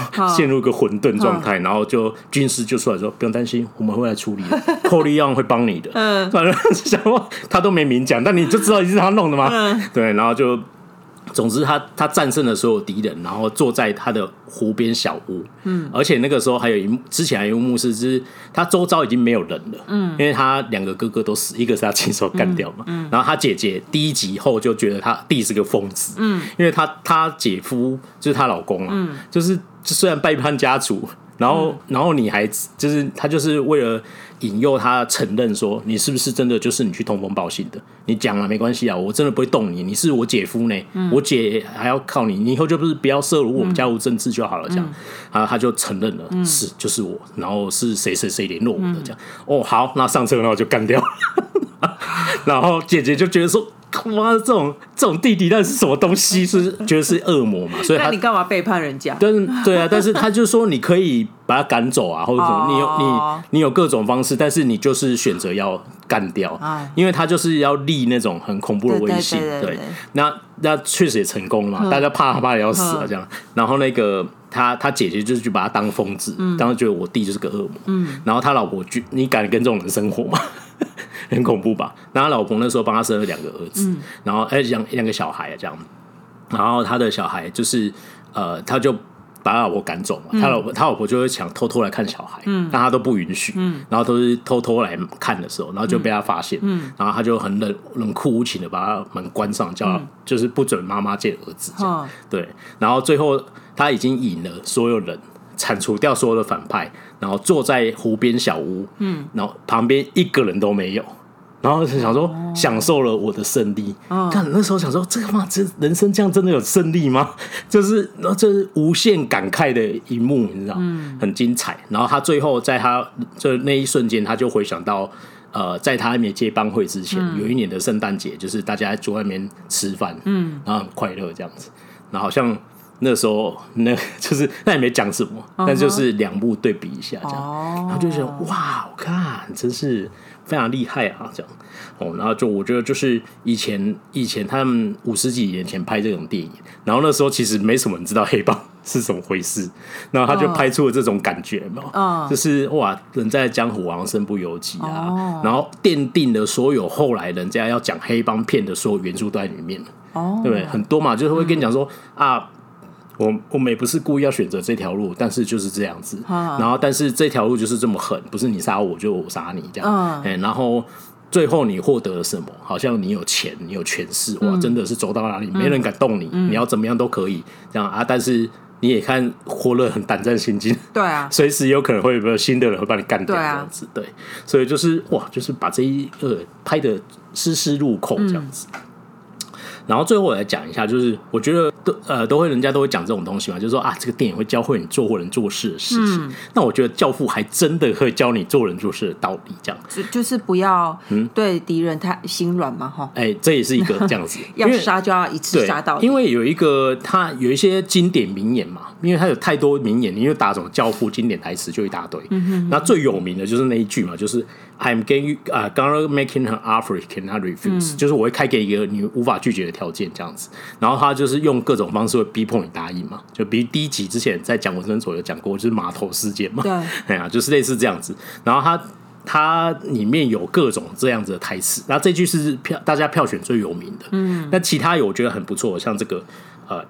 (laughs) 陷入一个混沌状态，然后就军师就出来说：“不用担心，我们会来处理的，寇利昂会帮你的。”嗯，反正想说他都没明讲，但你就知道你是他弄的吗？嗯，对，然后就。总之他，他他战胜了所有敌人，然后坐在他的湖边小屋。嗯，而且那个时候还有一幕，之前还有一幕是，就是他周遭已经没有人了。嗯，因为他两个哥哥都死，一个是他亲手干掉嘛。嗯，然后他姐姐第一集后就觉得他弟是个疯子。嗯，因为他他姐夫就是她老公啊，嗯，就是虽然背叛家族。然后，然后你还就是他，就是为了引诱他承认说，你是不是真的就是你去通风报信的？你讲了没关系啊，我真的不会动你，你是我姐夫呢，嗯、我姐还要靠你，你以后就不是不要涉入我们家务政治就好了，这样，啊、嗯，他就承认了，嗯、是就是我，然后是谁谁谁联络我的这样，嗯、哦，好，那上车，然后就干掉，(laughs) 然后姐姐就觉得说。妈，这种这种弟弟那是什么东西？是觉得是恶魔嘛？所以他你干嘛背叛人家？但对啊，但是他就说你可以把他赶走啊，或者什么，你有你你有各种方式，但是你就是选择要干掉，因为他就是要立那种很恐怖的威信。对，那那确实也成功了嘛，大家怕他怕的要死啊，这样。然后那个他他姐姐就是去把他当疯子，当时觉得我弟就是个恶魔。嗯，然后他老婆就你敢跟这种人生活吗？很恐怖吧？那他老婆那时候帮他生了两个儿子，嗯、然后哎，两两个小孩啊，这样。然后他的小孩就是呃，他就把他老婆赶走嘛。嗯、他老婆他老婆就会想偷偷来看小孩，嗯、但他都不允许。嗯、然后都是偷偷来看的时候，然后就被他发现。嗯、然后他就很冷冷酷无情的把他门关上，叫他就是不准妈妈见儿子。这样、嗯、对。然后最后他已经引了所有人，铲除掉所有的反派，然后坐在湖边小屋，嗯，然后旁边一个人都没有。然后就想说，享受了我的胜利。看那时候想说，这个嘛，这人生这样真的有胜利吗？(laughs) 就是，然后这是无限感慨的一幕，你知道，很精彩。然后他最后在他就那一瞬间，他就回想到，呃，在他还没接班会之前，有一年的圣诞节，就是大家在桌外面吃饭，嗯，然后很快乐这样子。然后好像那时候那 (laughs) 就是那也没讲什么，嗯、但就是两部对比一下这样，哦、然后就觉得哇，我看真是非常厉害啊，这样。哦，然后就我觉得就是以前以前他们五十几年前拍这种电影，然后那时候其实没什么人知道黑帮 (laughs) 是怎么回事，然后他就拍出了这种感觉嘛，哦、就是哇，人在江湖好像身不由己啊，哦、然后奠定了所有后来人家要讲黑帮片的所有元素都在里面。哦，对不对？很多嘛，就是会跟你讲说、嗯、啊。我我们也不是故意要选择这条路，但是就是这样子。啊、然后，但是这条路就是这么狠，不是你杀我就我杀你这样。嗯、欸，然后最后你获得了什么？好像你有钱，你有权势，哇，真的是走到哪里、嗯、没人敢动你，嗯、你要怎么样都可以这样啊。但是你也看活了很胆战心惊，对啊，(laughs) 随时有可能会有没有新的人会把你干掉这样子。对，啊、对，所以就是哇，就是把这一个拍的丝丝入扣这样子。嗯然后最后我来讲一下，就是我觉得都呃都会人家都会讲这种东西嘛，就是说啊，这个电影会教会你做或人做事的事情。嗯、那我觉得《教父》还真的会教你做人做事的道理，这样就就是不要嗯对敌人太心软嘛，哈。哎，这也是一个这样子，(laughs) 要杀就要一次杀到。因为有一个他有一些经典名言嘛，因为他有太多名言，因为打什么《教父》经典台词就一大堆。嗯哼，那最有名的就是那一句嘛，就是 I'm going 啊，gonna making her offer cannot refuse，、嗯、就是我会开给一个你无法拒绝的条件这样子，然后他就是用各种方式会逼迫你答应嘛，就比如第一集之前在讲文森佐有讲过，就是码头事件嘛，对，(laughs) 哎呀，就是类似这样子。然后他他里面有各种这样子的台词，然后这句是票大家票选最有名的，嗯，那其他有我觉得很不错，像这个呃。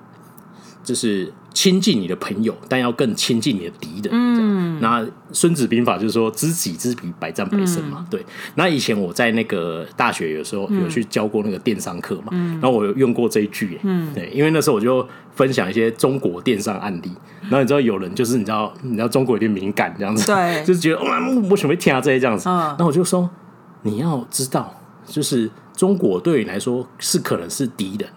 就是亲近你的朋友，但要更亲近你的敌人。嗯，那《孙子兵法》就是说“知己知彼，百战百胜”嘛。嗯、对。那以前我在那个大学有时候有去教过那个电商课嘛，嗯、然后我有用过这一句。嗯，对，因为那时候我就分享一些中国电商案例。然后你知道有人就是你知道你知道中国有点敏感这样子，对，就是觉得哇，我准备听到这些这样子。然后我就说你要知道，就是中国对你来说是可能是敌人。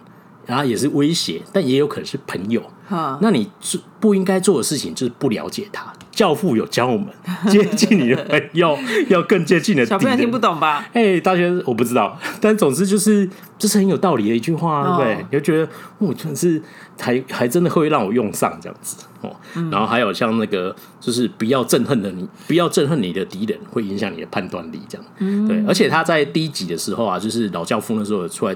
然后也是威胁，但也有可能是朋友。哈那你不应该做的事情就是不了解他。教父有教我们 (laughs) 接近你的朋友，(laughs) 要更接近的。小朋友听不懂吧？哎、欸，大学我不知道，但总之就是这是很有道理的一句话，哦、对不对？你就觉得我真是还还真的会让我用上这样子哦。嗯、然后还有像那个，就是不要憎恨的你，不要憎恨你的敌人，会影响你的判断力这样。嗯、对，而且他在第一集的时候啊，就是老教父那时候出来。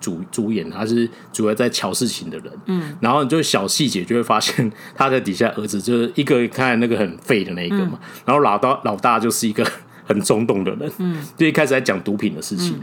主主演他是主要在瞧事情的人，嗯，然后你就小细节就会发现他的底下儿子就是一个看那个很废的那一个嘛，嗯、然后老大老大就是一个很冲动的人，嗯，就一开始在讲毒品的事情，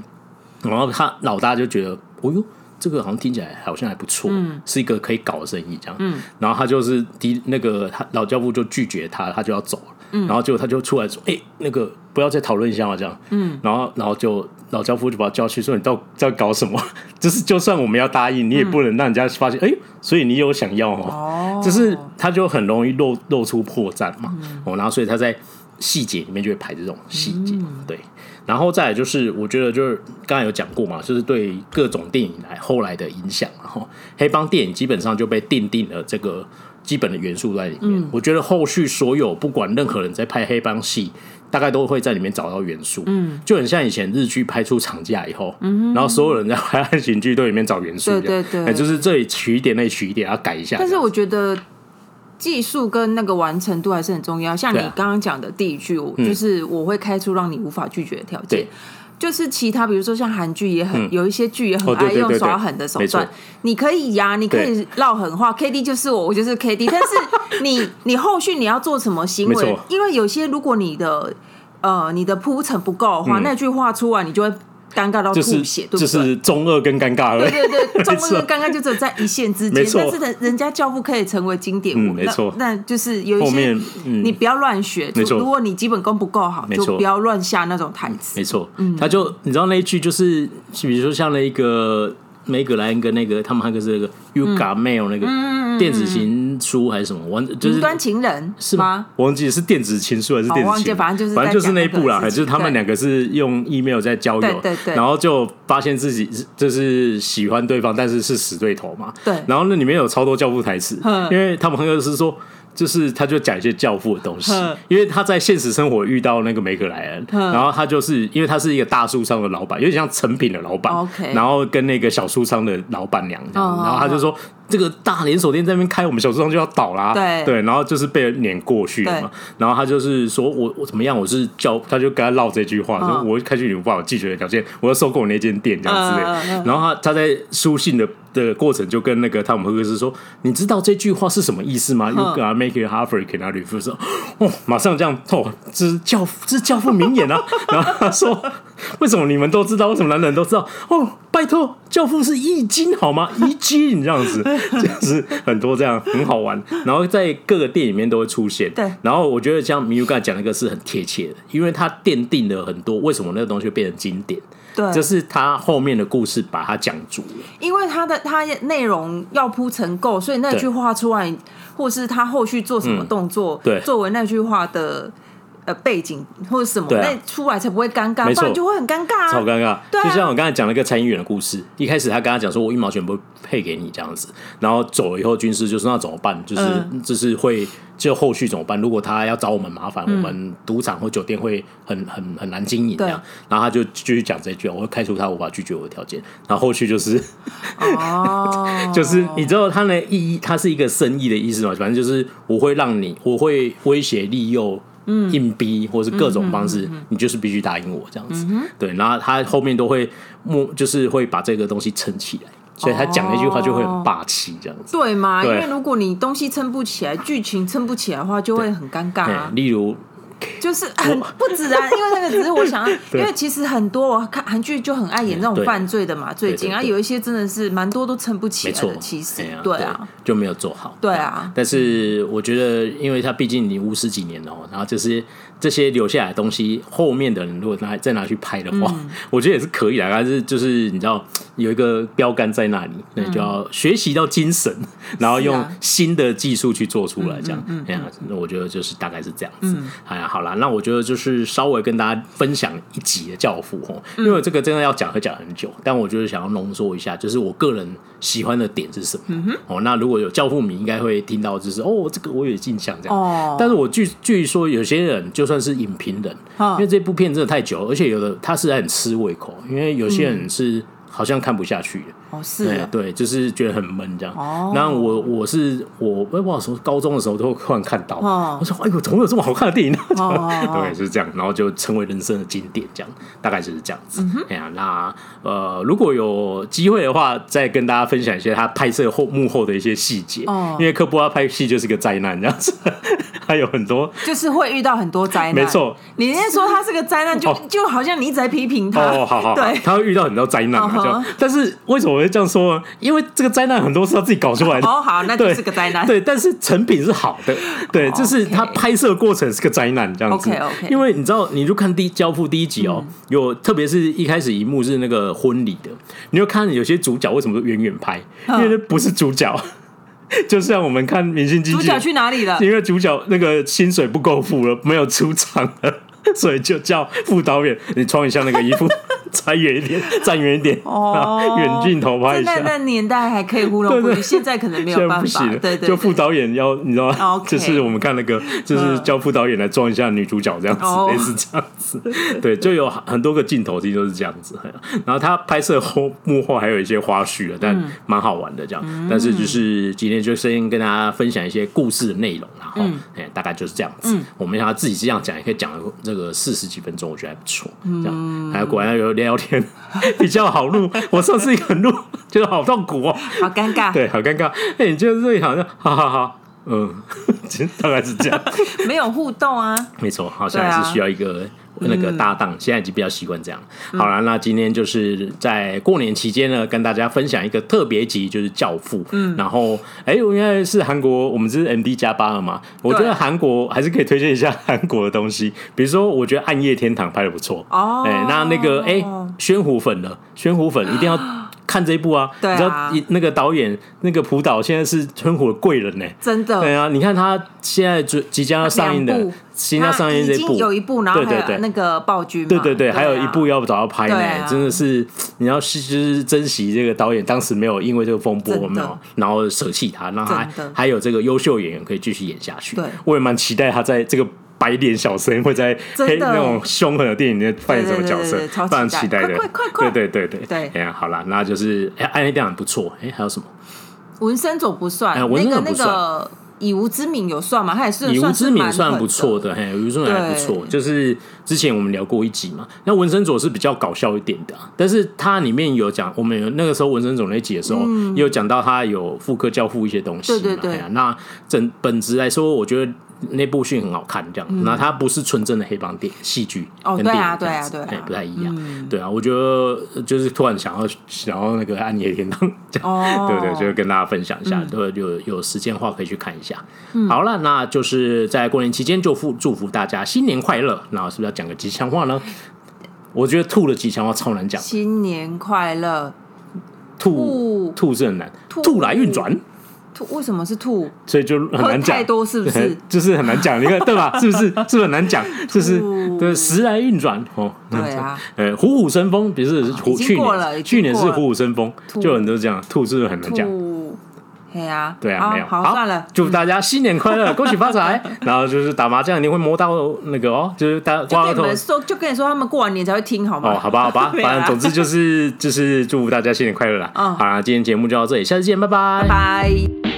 嗯、然后他老大就觉得，哦哟，这个好像听起来好像还不错，嗯，是一个可以搞的生意这样，嗯，然后他就是第那个他老教父就拒绝他，他就要走了，嗯，然后结果他就出来说，哎、欸，那个不要再讨论一下嘛，这样，嗯，然后然后就。老教父就把他叫去说：“你到在搞什么？(laughs) 就是就算我们要答应，你也不能让人家发现。哎、嗯欸，所以你有想要哦，就是他就很容易露露出破绽嘛。哦、嗯，然后所以他在细节里面就会排这种细节。嗯、对，然后再来就是，我觉得就是刚才有讲过嘛，就是对各种电影来后来的影响。然后黑帮电影基本上就被奠定了这个基本的元素在里面。嗯、我觉得后续所有不管任何人在拍黑帮戏。大概都会在里面找到元素，嗯，就很像以前日剧拍出长假以后，嗯，然后所有人在拍爱情剧都里面找元素，对对对，就是这里取一点，那里取一点，要改一下。但是我觉得技术跟那个完成度还是很重要。像你刚刚讲的第一句，就是我会开出让你无法拒绝的条件。就是其他，比如说像韩剧也很有一些剧也很爱用耍狠的手段。你可以呀，你可以撂狠话，K D 就是我，我就是 K D。但是 (laughs) 你你后续你要做什么行为？因为有些如果你的呃你的铺陈不够的话，那句话出来你就会。尴尬到吐血，对不对？就是中二跟尴尬而已。对对对，(laughs) 中二跟尴尬就只有在一线之间。但是人人家教父可以成为经典，没错。那就是有一些，你不要乱学。没错，如果你基本功不够好，就不要乱下那种台词。没错，嗯他就你知道那一句就是，比如说像那一个。梅格莱恩跟那个他们还有个是那个 You Got Mail 那个电子情书还是什么？完就是云端情人是吗？我忘记是电子情书还是电子情？反正就是反正就是那一部啦，就是他们两个是用 email 在交友，然后就发现自己就是喜欢对方，但是是死对头嘛。对，然后那里面有超多教父台词，因为他们朋友是说。就是他就讲一些教父的东西，因为他在现实生活遇到那个梅格莱恩，然后他就是因为他是一个大书商的老板，有点像成品的老板，然后跟那个小书商的老板娘这样，然后他就说这个大连锁店在那边开，我们小猪汤就要倒啦。对对，然后就是被人撵过去了嘛。然后他就是说我我怎么样？我是叫他就跟他唠这句话，说我开去你们不好拒绝的条件，我要收购那间店这样之类。然后他他在书信的的过程就跟那个汤姆赫克斯说：“你知道这句话是什么意思吗？”You gotta make it hard for you, not refuse。哦，马上这样哦，这是教这是教父名言啊。(laughs) 然后他说：“ (laughs) 为什么你们都知道？为什么男人都知道？哦，拜托，教父是易经好吗？(laughs) 易经这样子，(laughs) 就是很多这样很好玩。然后在各个店里面都会出现。对。然后我觉得像米如刚才讲那个是很贴切的，因为它奠定了很多为什么那个东西会变成经典。对，就是他后面的故事把它讲足了。因为他的他内容要铺成够，所以那句话出来，或是他后续做什么动作，对，作为那句话的。呃，背景或者什么，那、啊、出来才不会尴尬，不然就会很尴尬、啊，超尴尬。对、啊，就像我刚才讲了一个参议员的故事，一开始他跟他讲说，我一毛钱不会配给你这样子，然后走了以后，军师就说那怎么办？就是、嗯、就是会就后续怎么办？如果他要找我们麻烦，嗯、我们赌场或酒店会很很很难经营这样。然后他就继续讲这句，我会开除他无法拒绝我的条件。然后后续就是，哦，(laughs) 就是你知道他的意义，他是一个生意的意思嘛？反正就是我会让你，我会威胁利诱。嗯，硬逼或是各种方式，嗯、你就是必须答应我这样子。嗯、对，然后他后面都会默，就是会把这个东西撑起来，所以他讲那句话就会很霸气这样子。对吗？因为如果你东西撑不起来，剧情撑不起来的话，就会很尴尬、啊。例如。就是很不止啊，因为那个只是我想要，(laughs) 因为其实很多我看韩剧就很爱演这种犯罪的嘛，最近啊有一些真的是蛮多都撑不起来的，其实对啊，就没有做好，对啊。但是我觉得，因为他毕竟你五十几年了，然后就是这些留下来的东西，后面的人如果拿再拿去拍的话，我觉得也是可以的。但是就是你知道有一个标杆在那里，那就要学习到精神，然后用新的技术去做出来，这样，哎呀，那我觉得就是大概是这样子。哎呀，好啦，那我觉得就是稍微跟大家分享一集的《教父》哦，因为这个真的要讲会讲很久，但我就是想要浓缩一下，就是我个人喜欢的点是什么。哦，那如果有教父迷，应该会听到就是哦，这个我有印象这样。哦，但是我据据说有些人就算是影评人，因为这部片真的太久，而且有的他是很吃胃口，因为有些人是。好像看不下去哦，是啊，对，就是觉得很闷这样。哦，那我我是我，我不知道高中的时候都会突然看到，我说哎呦，怎么有这么好看的电影呢？(laughs) 对，就是这样，然后就成为人生的经典，这样大概就是这样子。哎呀，那呃，如果有机会的话，再跟大家分享一些他拍摄后幕后的一些细节。哦，因为科波拉拍戏就是个灾难这样子，(laughs) 还有很多就是会遇到很多灾难。没错，你那天说他是个灾难，就就好像你一直在批评他。哦，好好，(laughs) 对，他会遇到很多灾难嘛。但是为什么我会这样说？因为这个灾难很多是他自己搞出来的。哦，好，那就是个灾难。对，但是成品是好的。对，就是他拍摄过程是个灾难这样子。OK，OK。因为你知道，你就看第交付第一集哦，有特别是一开始一幕是那个婚礼的，你就看有些主角为什么远远拍，因为不是主角，(laughs) 就像我们看明星经纪，主角去哪里了？因为主角那个薪水不够付了，没有出场了。所以就叫副导演，你穿一下那个衣服，(laughs) 站远一点，(laughs) 站远一点，哦，远镜头拍一下。那那年代还可以糊弄过去，现在可能没有办法。对对，就副导演要你知道吗？就是我们看那个，就是叫副导演来装一下女主角这样子，类似这样子。(laughs) 对，就有很多个镜头，其实都是这样子。然后他拍摄后幕后还有一些花絮了，但蛮好玩的这样。但是就是今天就先跟大家分享一些故事的内容，然后哎，大概就是这样子。我们想要自己这样讲，也可以讲这个。四十几分钟，我觉得还不错。这样，还有果然有聊天 (laughs) 比较好录。我上次一个人录，(laughs) 觉得好痛苦哦，好尴尬。对，好尴尬。哎，你就是好像，哈哈哈。嗯，(laughs) 大概是这样，没有互动啊。没错，好像还是需要一个。那个搭档现在已经比较习惯这样。好了，那今天就是在过年期间呢，跟大家分享一个特别集，就是《教父》。嗯，然后哎，我应该是韩国，我们这是 M D 加八了嘛？我觉得韩国还是可以推荐一下韩国的东西，比如说我觉得《暗夜天堂》拍的不错哦。哎，那那个哎，宣虎粉呢宣虎粉一定要看这一部啊！你知道那个导演那个朴导现在是春虎的贵人呢，真的。对啊，你看他现在就即将要上映的。新要上映这部。有一部，然后还有那个暴君，对对对，还有一部要找到拍呢，真的是你要就是珍惜这个导演当时没有因为这个风波没有，然后舍弃他，让他还还有这个优秀演员可以继续演下去。对，我也蛮期待他在这个白脸小生会在黑那种凶狠的电影里面扮演什么角色，非常期待的。快快快！对对对对对，哎呀，好了，那就是哎，暗夜电影不错，哎，还有什么？纹身佐不算，那个那个。以无之名有算吗？他也是以无之名算不错的，嘿，以无之名还不错。就是之前我们聊过一集嘛，那纹身佐是比较搞笑一点的，但是它里面有讲，我们有那个时候纹身佐那集的时候，嗯、也有讲到他有复刻教父一些东西嘛，对对对。那整本质来说，我觉得。那部剧很好看，这样，那、嗯、它不是纯正的黑帮电戏剧，哦，对啊，对啊，对啊，不太一样，嗯、对啊，我觉得就是突然想要想要那个暗夜天堂，哦，(laughs) 对，对对，就跟大家分享一下，对、嗯，有有时间的话可以去看一下。嗯、好了，那就是在过年期间就祝祝福大家新年快乐，那是不是要讲个吉祥话呢？我觉得兔的吉祥话超难讲，新年快乐，兔兔。是很难，兔来运转。兔为什么是兔？所以就很难讲，太多是不是？(laughs) 就是很难讲，你看对吧？(laughs) 是不是？是不是很难讲？就是对时来运转哦。对啊，呃，虎虎生风，比如是虎，去年去年是虎虎生风，就很多这样。兔是不是很难讲？对啊，对啊，没有好算了。祝大家新年快乐，(laughs) 恭喜发财。然后就是打麻将，你会摸到那个哦，就是大家就跟你说，他们过完年才会听，好吗？哦，好吧，好吧，(laughs) 反正总之就是就是祝福大家新年快乐啦。好啦，今天节目就到这里，下次见，拜拜，拜。